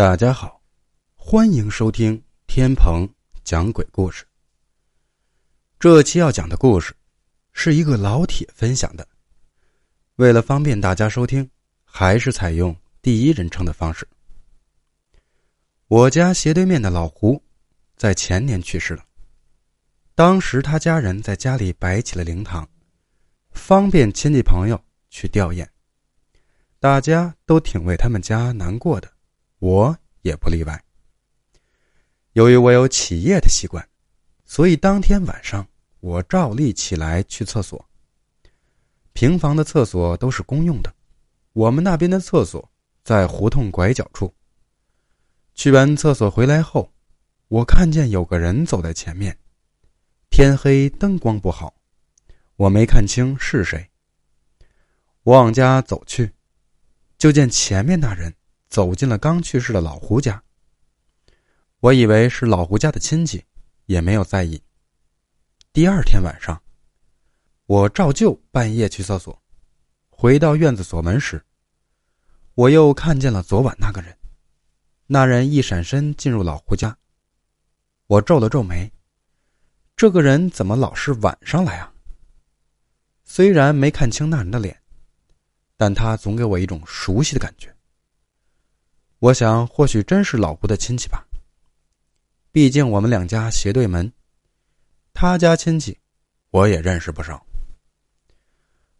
大家好，欢迎收听天鹏讲鬼故事。这期要讲的故事是一个老铁分享的。为了方便大家收听，还是采用第一人称的方式。我家斜对面的老胡，在前年去世了。当时他家人在家里摆起了灵堂，方便亲戚朋友去吊唁。大家都挺为他们家难过的。我也不例外。由于我有起夜的习惯，所以当天晚上我照例起来去厕所。平房的厕所都是公用的，我们那边的厕所在胡同拐角处。去完厕所回来后，我看见有个人走在前面，天黑灯光不好，我没看清是谁。我往家走去，就见前面那人。走进了刚去世的老胡家。我以为是老胡家的亲戚，也没有在意。第二天晚上，我照旧半夜去厕所，回到院子锁门时，我又看见了昨晚那个人。那人一闪身进入老胡家，我皱了皱眉，这个人怎么老是晚上来啊？虽然没看清那人的脸，但他总给我一种熟悉的感觉。我想，或许真是老胡的亲戚吧。毕竟我们两家斜对门，他家亲戚我也认识不少。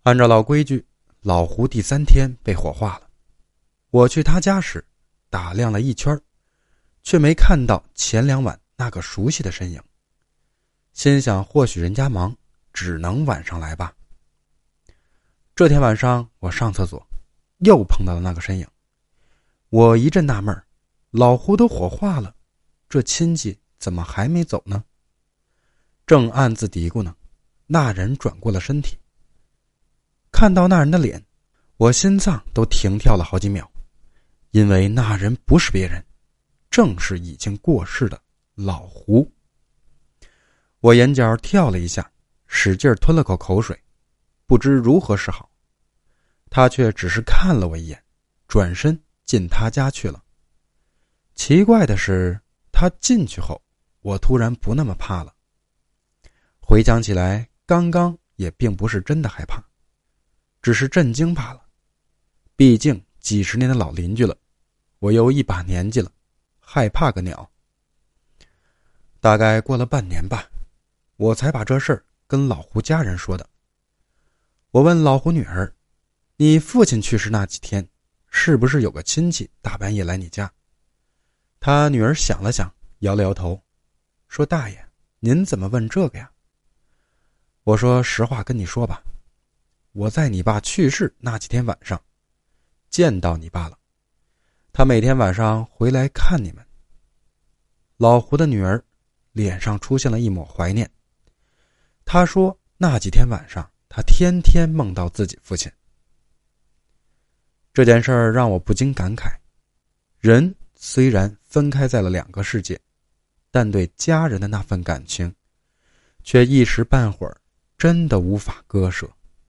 按照老规矩，老胡第三天被火化了。我去他家时，打量了一圈，却没看到前两晚那个熟悉的身影。心想，或许人家忙，只能晚上来吧。这天晚上，我上厕所，又碰到了那个身影。我一阵纳闷老胡都火化了，这亲戚怎么还没走呢？正暗自嘀咕呢，那人转过了身体。看到那人的脸，我心脏都停跳了好几秒，因为那人不是别人，正是已经过世的老胡。我眼角跳了一下，使劲吞了口口水，不知如何是好。他却只是看了我一眼，转身。进他家去了。奇怪的是，他进去后，我突然不那么怕了。回想起来，刚刚也并不是真的害怕，只是震惊罢了。毕竟几十年的老邻居了，我又一把年纪了，害怕个鸟。大概过了半年吧，我才把这事儿跟老胡家人说的。我问老胡女儿：“你父亲去世那几天？”是不是有个亲戚大半夜来你家？他女儿想了想，摇了摇头，说：“大爷，您怎么问这个呀？”我说：“实话跟你说吧，我在你爸去世那几天晚上，见到你爸了。他每天晚上回来看你们。”老胡的女儿脸上出现了一抹怀念。他说：“那几天晚上，他天天梦到自己父亲。”这件事儿让我不禁感慨：人虽然分开在了两个世界，但对家人的那份感情，却一时半会儿真的无法割舍。